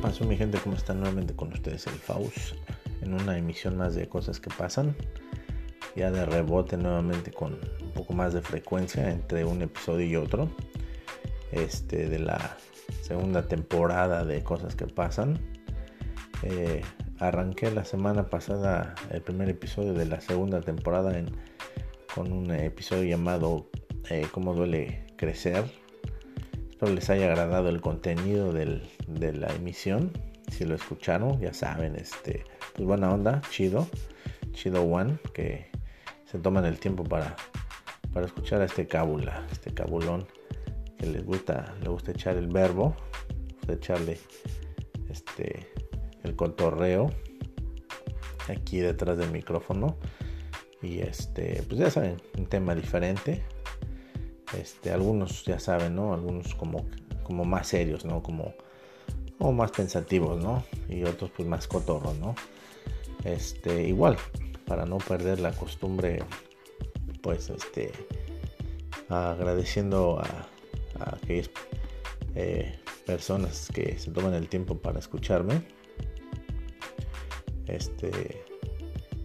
pasó mi gente? ¿Cómo están nuevamente con ustedes el Faust? En una emisión más de cosas que pasan. Ya de rebote nuevamente con un poco más de frecuencia entre un episodio y otro. Este de la segunda temporada de cosas que pasan. Eh, arranqué la semana pasada el primer episodio de la segunda temporada en, con un episodio llamado eh, Cómo duele crecer Espero les haya agradado el contenido de la emisión. Si lo escucharon, ya saben, este, pues buena onda, chido, chido one, que se toman el tiempo para, escuchar a este cábula, este cabulón que les gusta, le gusta echar el verbo, echarle este el cotorreo aquí detrás del micrófono y este pues ya saben un tema diferente este, algunos ya saben, ¿no? Algunos como, como más serios, ¿no? Como, como más pensativos, ¿no? Y otros pues más cotorros, ¿no? Este, igual, para no perder la costumbre, pues este, agradeciendo a, aquellas eh, personas que se toman el tiempo para escucharme. Este,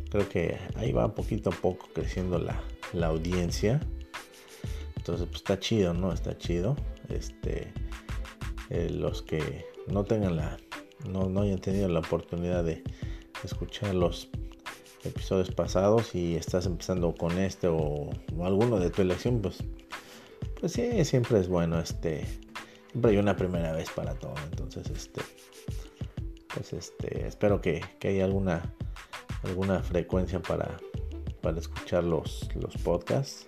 creo que ahí va poquito a poco creciendo la, la audiencia. Entonces, pues está chido, ¿no? Está chido. Este, eh, los que no tengan la, no, no hayan tenido la oportunidad de escuchar los episodios pasados y estás empezando con este o, alguno de tu elección, pues, pues sí, siempre es bueno, este, siempre hay una primera vez para todo. Entonces, este, pues este, espero que, que haya alguna, alguna frecuencia para, para escuchar los, los podcasts.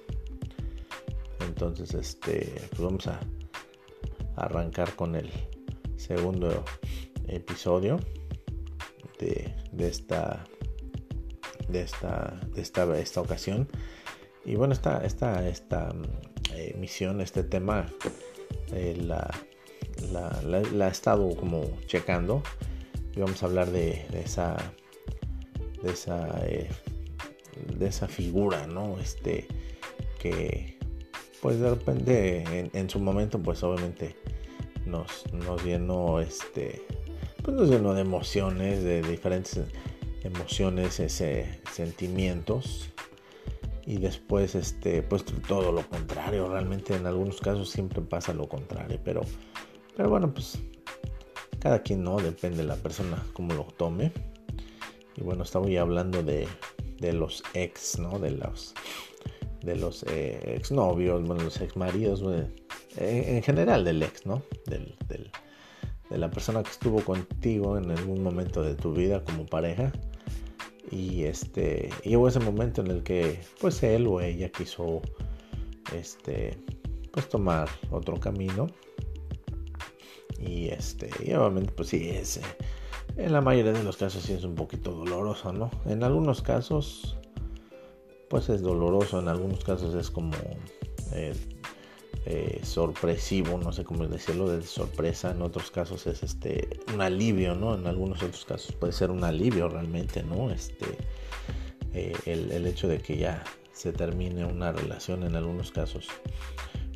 Entonces, este, pues vamos a arrancar con el segundo episodio de, esta de esta de esta, esta ocasión. Y bueno esta esta esta eh, misión este tema eh, la, la, la, he estado como checando. Y vamos a hablar de, esa de esa eh, de esa figura no este que pues de repente en, su momento pues obviamente nos, nos llenó este pues nos llenó de emociones de diferentes emociones ese sentimientos. Y después este pues todo lo contrario. Realmente en algunos casos siempre pasa lo contrario. Pero pero bueno pues cada quien no depende de la persona como lo tome. Y bueno estaba ya hablando de, de los ex no de los de los eh, exnovios, bueno, los exmaridos, maridos en general del ex, ¿no? Del, de la persona que estuvo contigo en algún momento de tu vida como pareja. Y este, y hubo ese momento en el que, pues él o ella quiso, este, pues tomar otro camino. Y este, y obviamente, pues sí, es, en la mayoría de los casos sí es un poquito doloroso, ¿no? En algunos casos, pues es doloroso, en algunos casos es como eh, eh, sorpresivo, no sé cómo decirlo, de sorpresa, en otros casos es este un alivio, ¿no? En algunos otros casos puede ser un alivio realmente, ¿no? Este, eh, el, hecho de que ya se termine una relación en algunos casos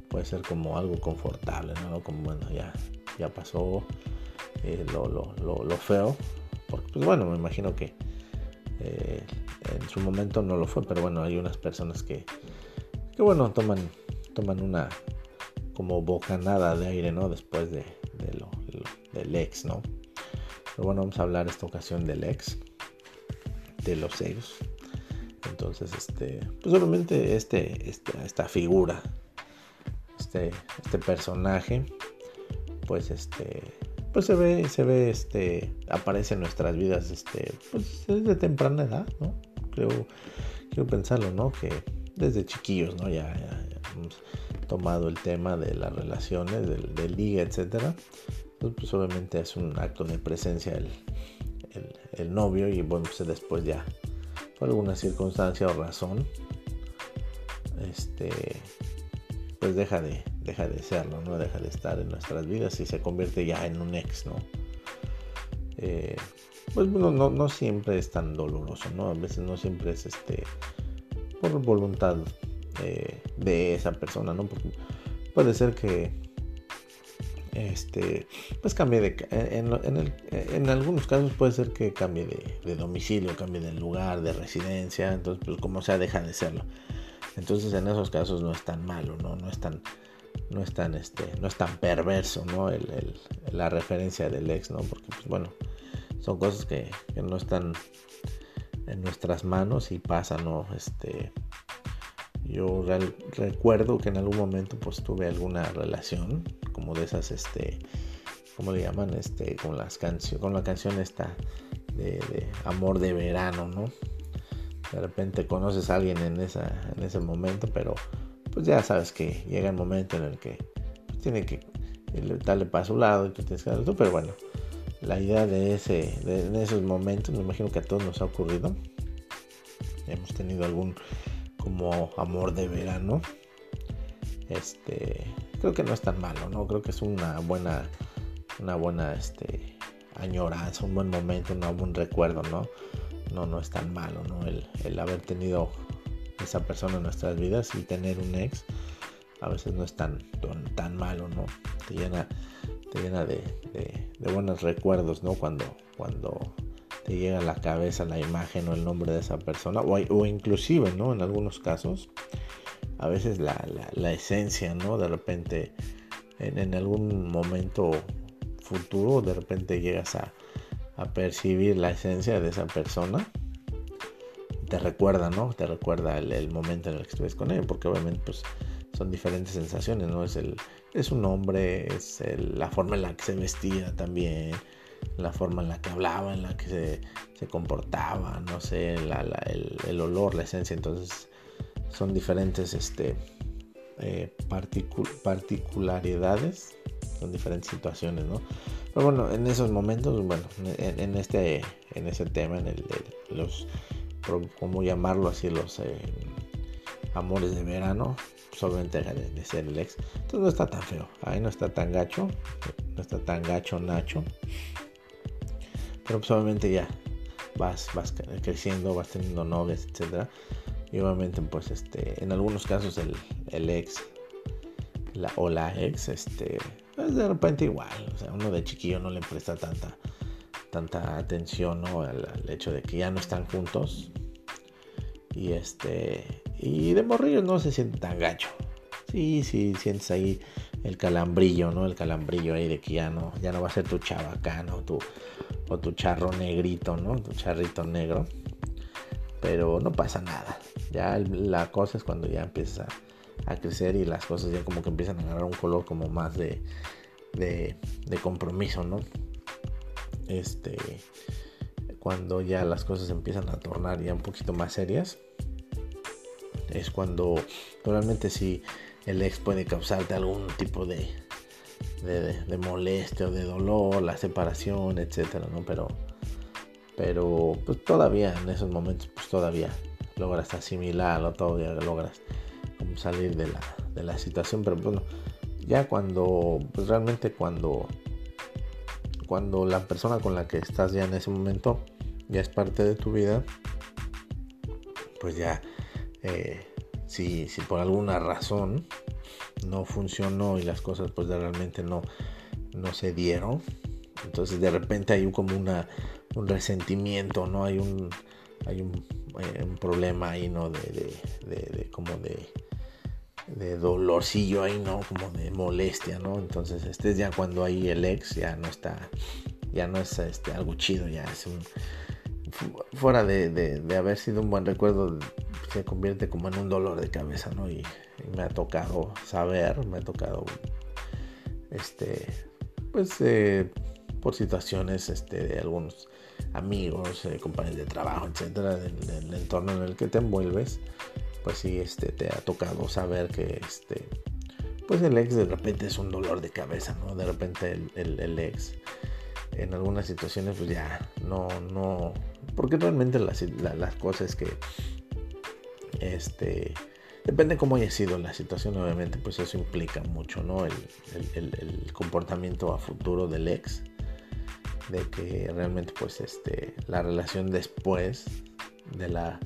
puede ser como algo confortable, ¿no? Como bueno, ya, ya pasó lo, lo, lo, feo, porque pues bueno, me imagino que en su momento no lo fue, pero bueno, hay unas personas que, que bueno, toman, toman una como bocanada de aire, ¿no? Después de, lo, del ex, ¿no? Pero bueno, vamos a hablar esta ocasión del ex, de los ex. Entonces, este, pues obviamente este, este, esta figura, este, este personaje, pues este, pues se ve, se ve, este, aparece en nuestras vidas, este, pues desde temprana edad, ¿no? creo, quiero pensarlo, ¿no? Que desde chiquillos, ¿no? Ya, hemos tomado el tema de las relaciones, del, liga, etcétera. Pues, pues, obviamente es un acto de presencia el, el, novio y bueno, pues después ya, por alguna circunstancia o razón, este, pues deja de, deja de serlo, ¿no? Deja de estar en nuestras vidas y se convierte ya en un ex, ¿no? Eh, pues bueno, no, no siempre es tan doloroso, ¿no? A veces no siempre es este por voluntad de esa persona, ¿no? Puede ser que este, pues cambie de, en, algunos casos puede ser que cambie de, domicilio, cambie de lugar, de residencia, entonces pues como sea deja de serlo. Entonces en esos casos no es tan malo, no, no es tan, no es tan, este, no es tan perverso, ¿no? la referencia del ex, ¿no? Porque pues bueno, son cosas que, no están en nuestras manos y pasan, ¿no? Este, yo recuerdo que en algún momento pues tuve alguna relación como de esas, este, ¿cómo le llaman? Este, con las con la canción esta de, amor de verano, ¿no? De repente conoces a alguien en, esa, en ese momento, pero pues ya sabes que llega el momento en el que pues, tiene que darle para su lado y tú tienes que darle tú, pero bueno, la idea de ese, de, esos momentos, me imagino que a todos nos ha ocurrido. Hemos tenido algún como amor de verano. Este, creo que no es tan malo, ¿no? Creo que es una buena, una buena, este, añoranza, un buen momento, un buen recuerdo, ¿no? No, no es tan malo, ¿no? El, el haber tenido esa persona en nuestras vidas y tener un ex a veces no es tan, tan, malo, ¿no? Te llena, te llena de, buenos recuerdos, ¿no? Cuando, cuando te llega a la cabeza la imagen o el nombre de esa persona, o, inclusive, ¿no? En algunos casos, a veces la, esencia, ¿no? De repente, en, algún momento futuro, de repente llegas a, a percibir la esencia de esa persona te recuerda, ¿no? Te recuerda el, momento en el que estuviste con él, porque obviamente pues son diferentes sensaciones, ¿no? Es el es un hombre, es la forma en la que se vestía también, la forma en la que hablaba, en la que se, comportaba, no sé, el, olor, la esencia, entonces son diferentes este, eh, particularidades, son diferentes situaciones, ¿no? Pero bueno, en esos momentos, bueno, en, este, en ese tema, en el, los como llamarlo así, los eh, amores de verano, solamente deja de, ser el ex. Entonces no está tan feo, ahí no está tan gacho, no está tan gacho Nacho. Pero pues obviamente ya vas, vas creciendo, vas teniendo novias, etcétera. Y obviamente pues este, en algunos casos el, el ex o la ex, este, pues de repente igual, o sea, uno de chiquillo no le presta tanta tanta atención al, hecho de que ya no están juntos. Y este. Y de morrillos no se siente tan gacho. Sí, sí, sientes ahí el calambrillo, ¿no? El calambrillo ahí de que ya no, ya no va a ser tu chabacano o tu, o tu charro negrito, ¿no? Tu charrito negro. Pero no pasa nada. Ya la cosa es cuando ya empieza a, crecer y las cosas ya como que empiezan a agarrar un color como más de, de, de compromiso, ¿no? Este, cuando ya las cosas empiezan a tornar ya un poquito más serias, es cuando realmente si el ex puede causarte algún tipo de, de, molestia o de dolor, la separación, etcétera, ¿no? Pero, pero pues todavía en esos momentos, pues todavía logras asimilarlo, todavía logras salir de la, de la situación, pero bueno, ya cuando, pues realmente cuando cuando la persona con la que estás ya en ese momento ya es parte de tu vida, pues ya, eh, si, por alguna razón no funcionó y las cosas pues realmente no, no se dieron, entonces de repente hay como una, un resentimiento, ¿no? Hay un, hay un, eh, problema ahí, ¿no? de como de de dolorcillo ahí, ¿no? Como de molestia, ¿no? Entonces, este es ya cuando ahí el ex ya no está, ya no es este, algo chido, ya es un... Fuera de, haber sido un buen recuerdo, se convierte como en un dolor de cabeza, ¿no? Y, me ha tocado saber, me ha tocado, este, pues, eh, por situaciones, este, de algunos amigos, eh, compañeros de trabajo, etcétera, del entorno en el que te envuelves, pues sí, este, te ha tocado saber que este, pues el ex de repente es un dolor de cabeza, ¿no? De repente el, ex en algunas situaciones pues ya no, no, porque realmente las, las cosas que, este, depende cómo haya sido la situación, obviamente, pues eso implica mucho, ¿no? El, el, comportamiento a futuro del ex, de que realmente pues este, la relación después de la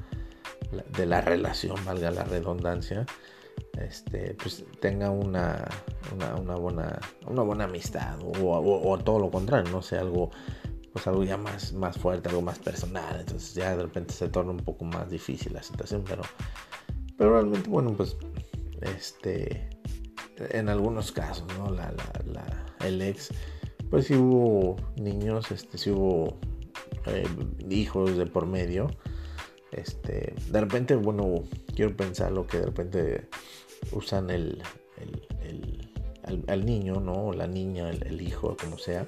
de la relación, valga la redundancia, este, pues tenga una, una, buena, una buena amistad o, todo lo contrario, no sé, algo, pues algo ya más, más fuerte, algo más personal, entonces ya de repente se torna un poco más difícil la situación, pero, pero realmente, bueno, pues, este, en algunos casos, ¿no? La, la, el ex, pues si hubo niños, este, si hubo eh, hijos de por medio, este, de repente, bueno, quiero pensar lo que de repente usan el, al, niño, ¿no? La niña, el, hijo, como sea,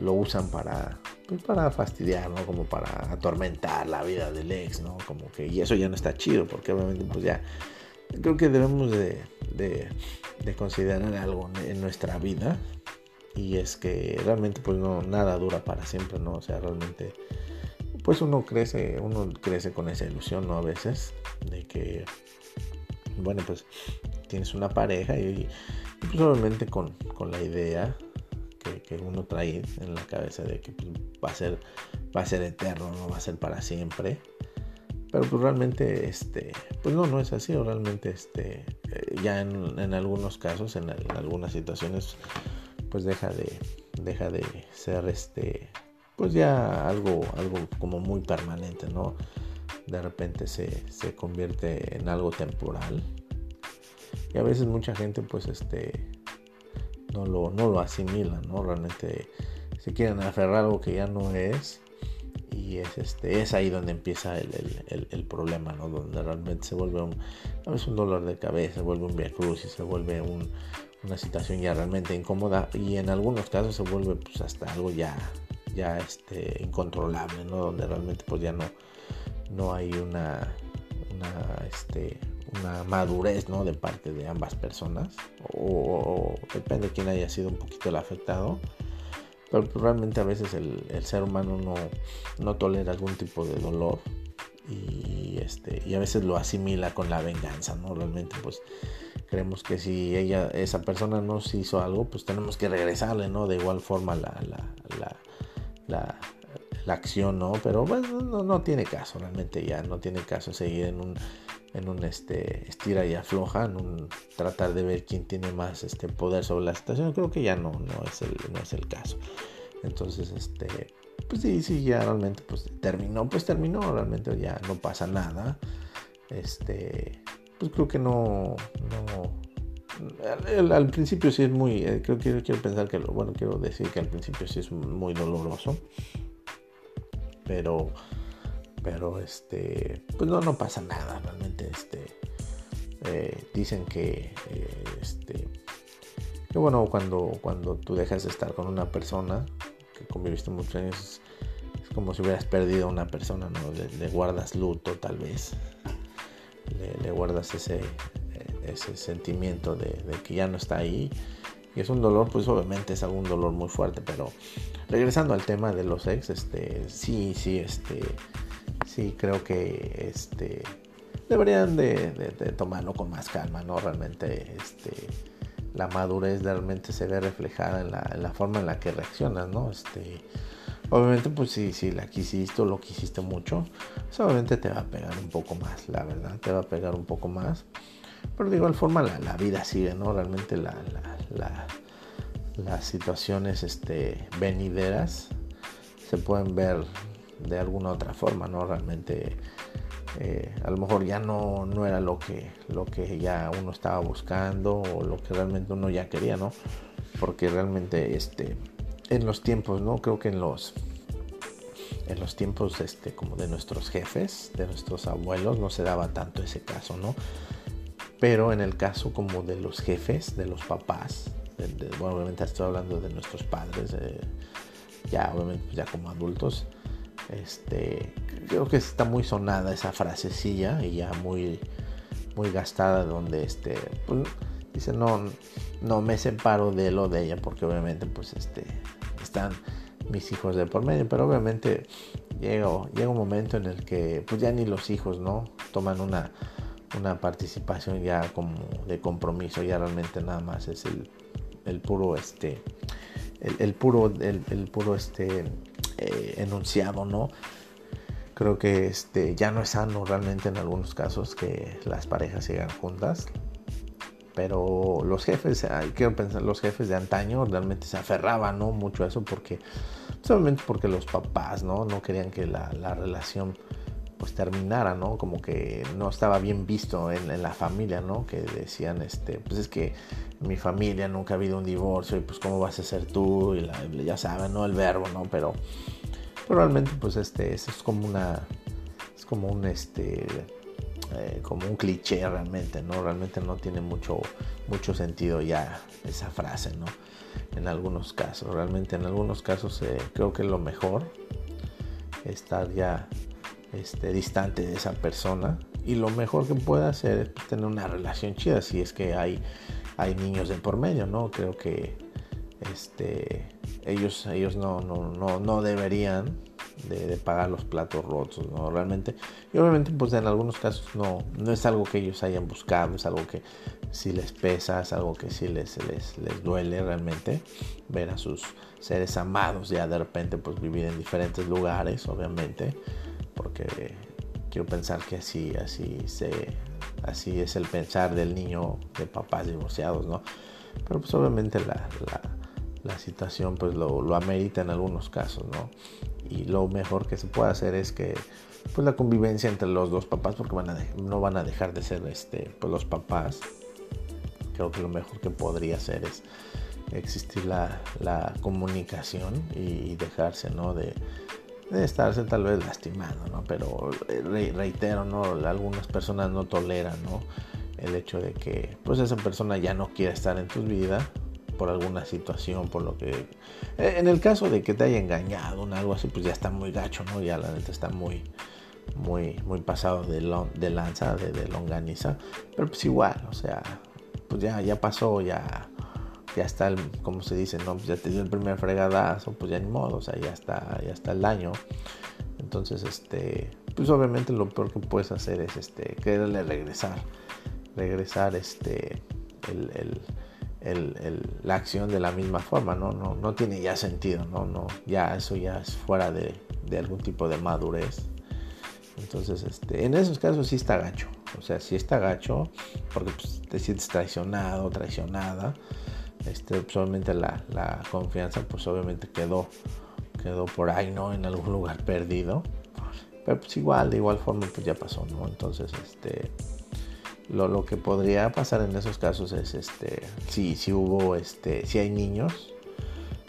lo usan para, pues para fastidiar, ¿no? Como para atormentar la vida del ex, ¿no? Como que, y eso ya no está chido, porque obviamente, pues ya, creo que debemos de, de, de considerar algo en nuestra vida, y es que realmente, pues no, nada dura para siempre, ¿no? O sea, realmente, pues uno crece, uno crece con esa ilusión, ¿no? A veces, de que bueno, pues tienes una pareja y, pues obviamente con, la idea que, uno trae en la cabeza de que pues, va a ser va a ser eterno, no va a ser para siempre. Pero pues realmente, este, pues no, no es así. realmente, este, eh, ya en, algunos casos, en, algunas situaciones, pues deja de, deja de ser, este, pues ya algo, algo como muy permanente, ¿no? de repente se, convierte en algo temporal. Y a veces mucha gente pues este no lo, no lo asimila, ¿no? Realmente se quieren aferrar a algo que ya no es. Y es, este, es ahí donde empieza el, problema, ¿no? Donde realmente se vuelve un, a veces un dolor de cabeza, se vuelve un via y se vuelve una situación ya realmente incómoda. Y en algunos casos se vuelve pues hasta algo ya, ya este, incontrolable, ¿no? Donde realmente pues ya no, no hay una, este, una madurez ¿no? de parte de ambas personas o, depende de quién haya sido un poquito el afectado pero pues, realmente a veces el, ser humano no, no, tolera algún tipo de dolor y, este, y a veces lo asimila con la venganza, ¿no? Realmente pues creemos que si ella, esa persona nos hizo algo, pues tenemos que regresarle, ¿no? De igual forma la, la, la la acción, ¿no? Pero bueno, no, no, tiene caso, realmente ya no tiene caso seguir en un, en un este, estira y afloja, en un tratar de ver quién tiene más este, poder sobre la situación. Creo que ya no, no, es el, no es el caso. Entonces, este, pues sí, sí, ya realmente pues terminó, pues terminó, realmente ya no pasa nada. Este, pues creo que no, al, principio sí es muy, eh, creo que quiero pensar que, lo, bueno, quiero decir que al principio sí es muy doloroso. Pero pero este pues no no pasa nada realmente este eh, dicen que eh, este que bueno cuando cuando tú dejas de estar con una persona que conviviste muchos años es como si hubieras perdido a una persona no le, guardas luto tal vez. Le, guardas ese ese sentimiento de, de que ya no está ahí y es un dolor pues obviamente es algún dolor muy fuerte pero regresando al tema de los ex, este, sí, sí, este, sí creo que, este, deberían de, tomarlo con más calma, ¿no? Realmente, este, la madurez realmente se ve reflejada en la, forma en la que reaccionas, ¿no? Este, obviamente, pues si, si la quisiste o lo quisiste mucho, pues, obviamente te va a pegar un poco más, la verdad, te va a pegar un poco más. Pero de igual forma la, vida sigue, ¿no? Realmente la, la las situaciones este, venideras se pueden ver de alguna otra forma, ¿no? Realmente eh, a lo mejor ya no, no era lo que, lo que ya uno estaba buscando o lo que realmente uno ya quería, ¿no? Porque realmente este, en los tiempos, ¿no? Creo que en los, en los tiempos este, como de nuestros jefes, de nuestros abuelos, no se daba tanto ese caso, ¿no? Pero en el caso como de los jefes, de los papás, bueno, obviamente estoy hablando de nuestros padres, eh, ya obviamente pues, ya como adultos, este, creo que está muy sonada esa frasecilla y ya muy, muy gastada donde este, pues, dice no, no me separo de lo de ella porque obviamente pues este, están mis hijos de por medio, pero obviamente llega, llega un momento en el que pues ya ni los hijos, ¿no? Toman una, una participación ya como de compromiso, ya realmente nada más es el el puro este el, puro el, puro este eh, enunciado no creo que este ya no es sano realmente en algunos casos que las parejas sigan juntas pero los jefes, quiero pensar, los jefes de antaño realmente se aferraban, ¿no? Mucho a eso porque, solamente porque los papás, ¿no? No querían que la, la relación pues terminara, ¿no? Como que no estaba bien visto en, la familia, ¿no? Que decían, este, pues es que mi familia nunca ha habido un divorcio y pues cómo vas a ser tú y ya saben, ¿no? El verbo, ¿no? Pero, probablemente pues este, es como una, es como un, este, eh, como un cliché realmente, ¿no? Realmente no tiene mucho, mucho sentido ya esa frase, ¿no? En algunos casos, realmente en algunos casos eh, creo que lo mejor estar ya este, distante de esa persona y lo mejor que puede hacer es pues, tener una relación chida si es que hay, hay niños de por medio, ¿no? Creo que este, ellos, ellos no, no, no, deberían de, pagar los platos rotos, ¿no? Realmente, y obviamente pues en algunos casos no, no es algo que ellos hayan buscado, es algo que sí les pesa, es algo que sí les, les, les duele realmente ver a sus seres amados ya de repente pues vivir en diferentes lugares, obviamente porque quiero pensar que así, así, se, así es el pensar del niño de papás divorciados, ¿no? Pero pues obviamente la, la, situación pues lo, lo, amerita en algunos casos, ¿no? Y lo mejor que se puede hacer es que pues la convivencia entre los dos papás, porque van a no van a dejar de ser este, pues los papás, creo que lo mejor que podría hacer es existir la, la comunicación y dejarse, ¿no? De, de estarse tal vez lastimando, ¿no? Pero eh, reitero, ¿no? Algunas personas no toleran, ¿no? El hecho de que, pues, esa persona ya no quiere estar en tu vida por alguna situación, por lo que... Eh, en el caso de que te haya engañado en algo así, pues ya está muy gacho, ¿no? Ya la neta está muy, muy, muy pasado de, de lanza, de, de longaniza. Pero pues igual, o sea, pues ya, ya pasó, ya ya está, el, como se dice, ¿no? Ya te dio el primer fregadazo, pues ya ni modo, o sea, ya está, ya está el daño. Entonces, este, pues obviamente lo peor que puedes hacer es, este, quererle regresar, regresar, este, el, la acción de la misma forma, ¿no? No, no tiene ya sentido, ¿no? no ya eso ya es fuera de, de algún tipo de madurez. Entonces, este, en esos casos sí está gacho. O sea, sí está gacho porque pues, te sientes traicionado, traicionada este, pues, obviamente la, confianza pues obviamente quedó, quedó por ahí, ¿no? En algún lugar perdido. Pero pues igual, de igual forma pues ya pasó, ¿no? Entonces, este, lo, que podría pasar en esos casos es, este, si, si hubo, este, si hay niños,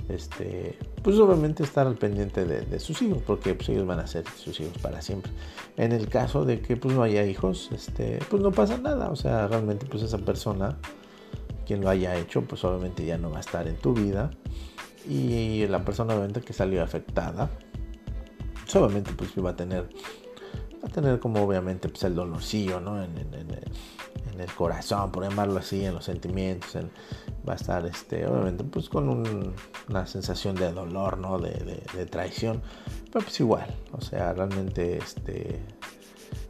este, pues obviamente estar al pendiente de, sus hijos, porque pues ellos van a ser sus hijos para siempre. En el caso de que pues no haya hijos, este, pues no pasa nada, o sea, realmente pues esa persona quien lo haya hecho, pues obviamente ya no va a estar en tu vida. Y la persona obviamente que salió afectada, pues obviamente pues va a tener, va a tener como obviamente pues el dolorcillo, ¿no? En, el corazón, por llamarlo así, en los sentimientos, va a estar este, obviamente pues con una sensación de dolor, ¿no? De, de, traición, pero pues igual, o sea, realmente este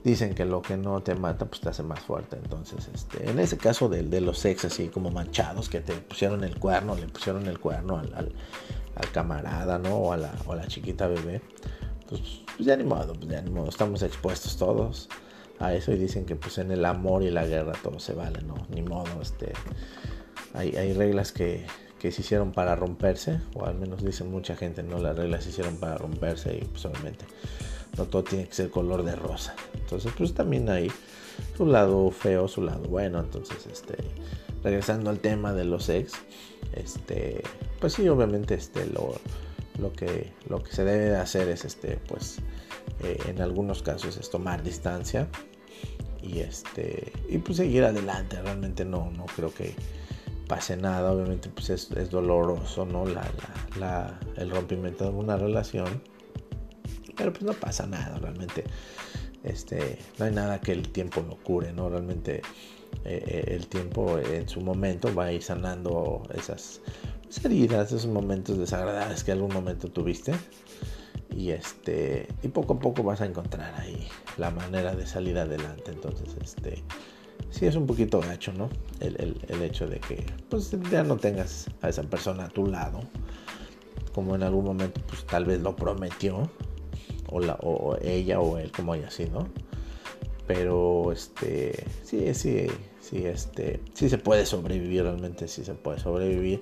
dicen que lo que no te mata pues te hace más fuerte. Entonces, este, en ese caso de, de los ex así como manchados que te pusieron el cuerno, le pusieron el cuerno al, camarada, ¿no? O a, la, o la chiquita bebé, pues, pues, ya ni modo, pues ya ni estamos expuestos todos a eso y dicen que pues en el amor y la guerra todo se vale, ¿no? Ni modo, este, hay, hay reglas que, que se hicieron para romperse, o al menos dicen mucha gente, ¿no? Las reglas se hicieron para romperse y pues obviamente no todo tiene que ser color de rosa. Entonces, pues también hay su lado feo, su lado bueno. Entonces, este, regresando al tema de los ex, este, pues sí, obviamente, este, lo, lo que, lo que se debe de hacer es, este, pues, eh, en algunos casos es tomar distancia y este, y pues seguir adelante. Realmente no, no creo que pase nada. Obviamente, pues es, es doloroso, ¿no? La, la, el rompimiento de una relación pero pues no pasa nada, realmente. Este, no hay nada que el tiempo no cure, ¿no? Realmente eh, eh, el tiempo en su momento va a ir sanando esas heridas, esos momentos desagradables que algún momento tuviste. Y este. Y poco a poco vas a encontrar ahí la manera de salir adelante. Entonces, este. Sí es un poquito gacho, ¿no? El, el hecho de que pues ya no tengas a esa persona a tu lado. Como en algún momento, pues tal vez lo prometió o, la, o ella o él, como haya sido. pero este, sí, sí, sí, este, sí se puede sobrevivir, realmente sí se puede sobrevivir.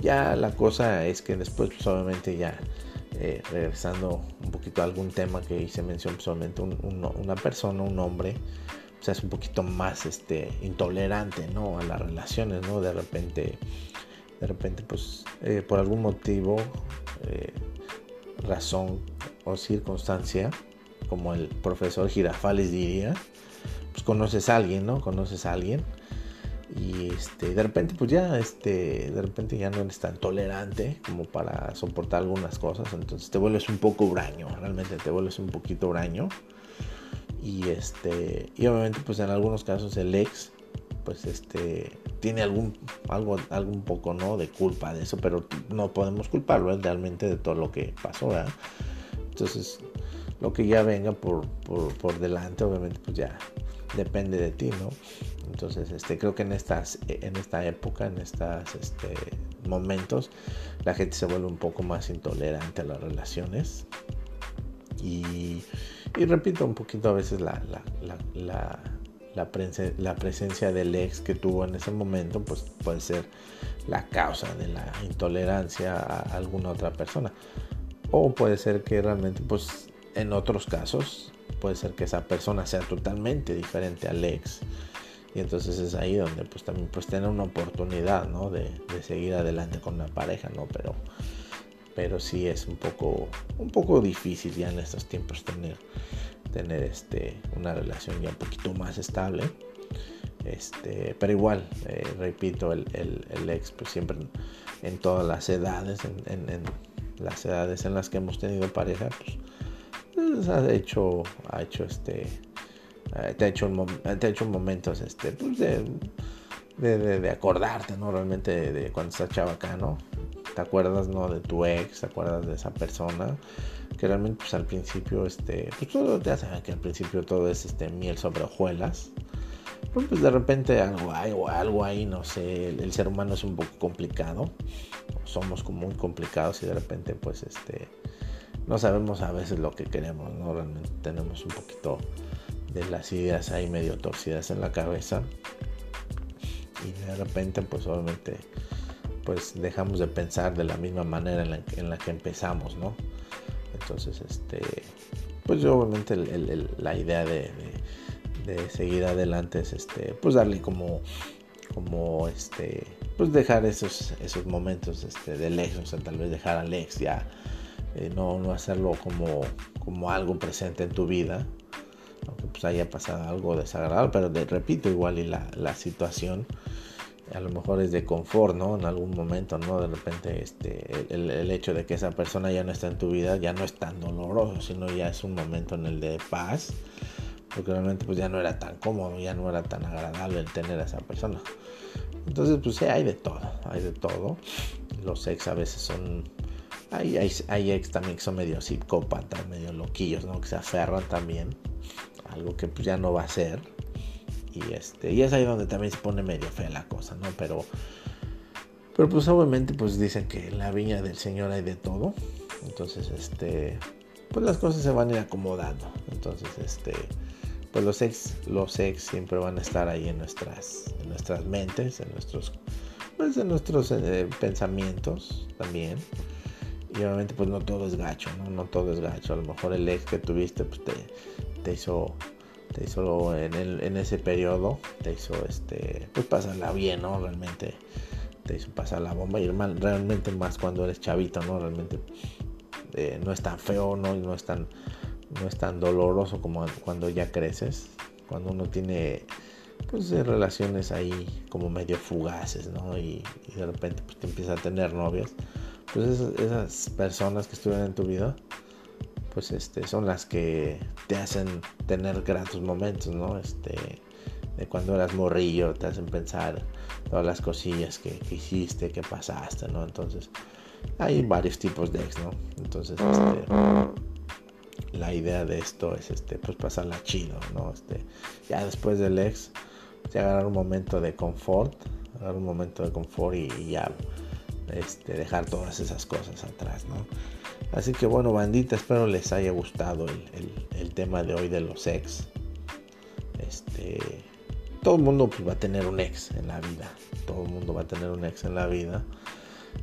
Ya la cosa es que después, pues, obviamente ya eh, regresando un poquito a algún tema que hice mención, pues, una persona, un hombre, sea, es un poquito más este, intolerante, ¿no? A las relaciones, ¿no? De repente, de repente, pues, eh, por algún motivo, eh, razón o circunstancia, como el profesor Girafales diría, pues conoces a alguien, ¿no? Conoces a alguien y este, de repente pues ya, este, de repente ya no eres tan tolerante como para soportar algunas cosas, entonces te vuelves un poco huraño, realmente te vuelves un poquito huraño y este, y obviamente pues en algunos casos el ex pues este tiene algún algo algún poco no de culpa de eso pero no podemos culparlo realmente de todo lo que pasó ¿verdad? Entonces lo que ya venga por, por, delante, obviamente, pues ya depende de ti, ¿no? Entonces, este, creo que en estas, en esta época, en estos este, momentos, la gente se vuelve un poco más intolerante a las relaciones. Y, y repito un poquito a veces la, la, la, la, presencia del ex que tuvo en ese momento, pues puede ser la causa de la intolerancia a alguna otra persona. O puede ser que realmente pues en otros casos puede ser que esa persona sea totalmente diferente al ex. Y entonces es ahí donde pues también pues tener una oportunidad, ¿no? De, seguir adelante con la pareja, ¿no? Pero, pero sí es un poco, un poco difícil ya en estos tiempos tener, tener este, una relación ya un poquito más estable. Este, pero igual, eh, repito, el, ex pues siempre en todas las edades, en, en, las edades en las que hemos tenido pareja, pues pues, ha hecho, ha hecho este, eh, te ha hecho, te ha hecho momentos este, pues de, de, acordarte, ¿no? Realmente de, cuando estás chava acá, ¿no? Te acuerdas, ¿no? De tu ex, te acuerdas de esa persona que realmente pues al principio este pues todo te hace que al principio todo es este miel sobre hojuelas pues de repente algo hay o algo ahí no sé el, ser humano es un poco complicado somos como muy complicados y de repente pues este no sabemos a veces lo que queremos, ¿no? Realmente tenemos un poquito de las ideas ahí medio torcidas en la cabeza y de repente pues obviamente pues dejamos de pensar de la misma manera en la, que empezamos, ¿no? Entonces, este, pues obviamente la idea de, seguir adelante es, este, pues darle como, como, este, pues dejar esos, esos momentos, este, de lejos, o sea, tal vez dejar al ex ya eh, no, no hacerlo como, como algo presente en tu vida, aunque pues haya pasado algo desagradable, pero de, repito, igual y la, la, situación a lo mejor es de confort, ¿no? En algún momento, ¿no? De repente este, el, el, hecho de que esa persona ya no está en tu vida ya no es tan doloroso, sino ya es un momento en el de paz, porque realmente pues ya no era tan cómodo, ya no era tan agradable el tener a esa persona. Entonces, pues sí, hay de todo, hay de todo. Los ex a veces son hay, hay, ex también que son medio psicópatas, medio loquillos, ¿no? Que se aferran también. Algo que pues ya no va a ser. Y este. Y es ahí donde también se pone medio fea la cosa, ¿no? Pero. Pero pues obviamente pues dicen que en la viña del Señor hay de todo. Entonces, este. Pues las cosas se van a ir acomodando. Entonces, este. Pues los ex, los ex siempre van a estar ahí en nuestras, en nuestras mentes, en nuestros, pues en nuestros eh, pensamientos también y obviamente pues no todo es gacho, ¿no? No todo es gacho. A lo mejor el ex que tuviste pues te, te hizo te hizo en, en ese periodo te hizo este pues pasarla bien, ¿no? Realmente te hizo pasar la bomba y realmente más cuando eres chavito, ¿no? Realmente eh, no es tan feo, ¿no? No es tan no es tan doloroso como cuando ya creces, cuando uno tiene pues relaciones ahí como medio fugaces, ¿no? Y, y de repente pues te empieza a tener novias pues esas, personas que estuvieron en tu vida, pues este, son las que te hacen tener gratos momentos, ¿no? Este, de cuando eras morrillo, te hacen pensar todas las cosillas que, hiciste, que pasaste, ¿no? Entonces, hay varios tipos de ex, ¿no? Entonces, este, la idea de esto es, este, pues pasarla chido, ¿no? Este, ya después del ex, pues, agarrar un momento de confort, agarrar un momento de confort y ya este, dejar todas esas cosas atrás, ¿no? Así que bueno, bandita, espero les haya gustado el, tema de hoy de los ex. este, todo el mundo pues, va a tener un ex en la vida. Todo el mundo va a tener un ex en la vida.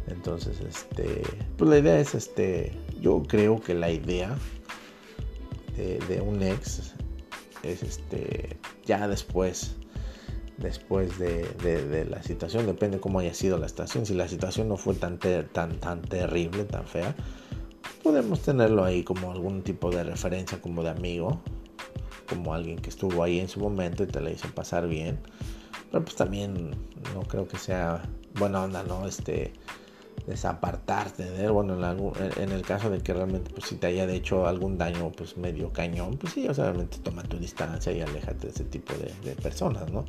Entonces, este, pues la idea es, este, yo creo que la idea de, un ex es, este, ya después, después de, la situación, depende cómo haya sido la situación. Si la situación no fue tan, tan, tan terrible, tan fea, podemos tenerlo ahí como algún tipo de referencia, como de amigo, como alguien que estuvo ahí en su momento y te la hizo pasar bien. Pero pues también no creo que sea buena onda, ¿no? Este, desapartarte de él. Bueno, en, el caso de que realmente pues si te haya hecho algún daño pues medio cañón, pues sí, obviamente toma tu distancia y aléjate de ese tipo de, personas, ¿no?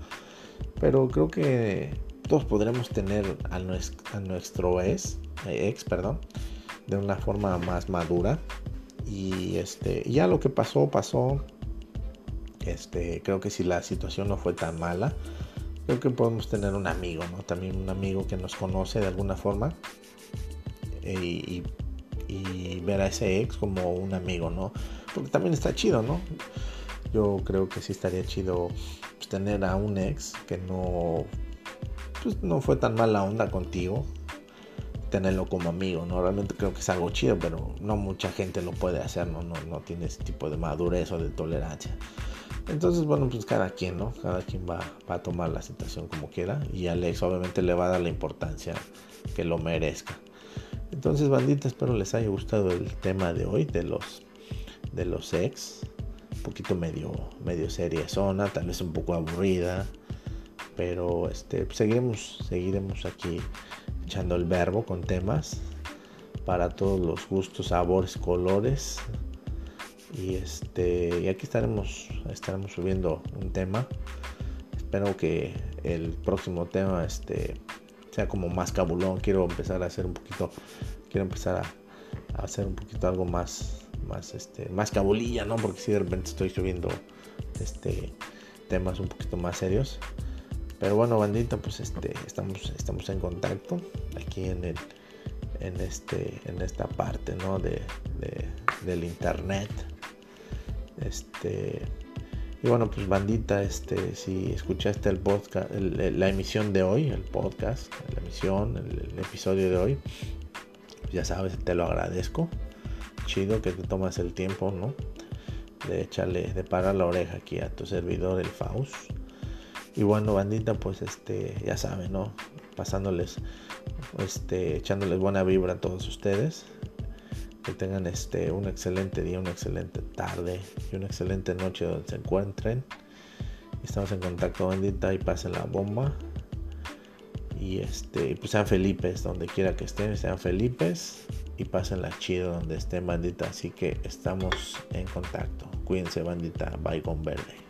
Pero creo que todos podremos tener a nuestro, ex, ex, perdón, de una forma más madura. Y este, ya lo que pasó, pasó. Este, creo que si la situación no fue tan mala, creo que podemos tener un amigo, ¿no? También un amigo que nos conoce de alguna forma y, ver a ese ex como un amigo, ¿no? Porque también está chido, ¿no? Yo creo que sí estaría chido pues, tener a un ex que no, pues, no fue tan mala onda contigo, tenerlo como amigo, ¿no? Realmente creo que es algo chido, pero no mucha gente lo puede hacer, ¿no? No, no tiene ese tipo de madurez o de tolerancia. Entonces, bueno, pues cada quien, ¿no? Cada quien va, a tomar la situación como quiera y Alex obviamente le va a dar la importancia que lo merezca. Entonces, bandita, espero les haya gustado el tema de hoy de los de los ex. Un poquito medio medio serie zona, tal vez un poco aburrida, pero este seguiremos seguiremos aquí echando el verbo con temas para todos los gustos, sabores, colores. Y este y aquí estaremos estaremos subiendo un tema. Espero que el próximo tema este sea como más cabulón quiero empezar a hacer un poquito quiero empezar a, hacer un poquito algo más más este más cabulilla no porque si de repente estoy subiendo este temas un poquito más serios. Pero bueno bandita pues este estamos estamos en contacto aquí en el en este en esta parte no de del internet. Este, y bueno, pues bandita, este, si escuchaste el podcast, la emisión de hoy, el podcast, la emisión, el, episodio de hoy, ya sabes, te lo agradezco. Chido que te tomas el tiempo, ¿no? De echarle, de parar la oreja aquí a tu servidor, el Faust. Y bueno, bandita, pues este, ya saben, ¿no? Pasándoles, este, echándoles buena vibra a todos ustedes que tengan este, un excelente día, una excelente tarde y una excelente noche donde se encuentren. Estamos en contacto bendita y pasen la bomba. Y este, pues sean felices donde quiera que estén, sean felices y pasen la chido donde estén bandita. Así que estamos en contacto. Cuídense bandita, bye con verde.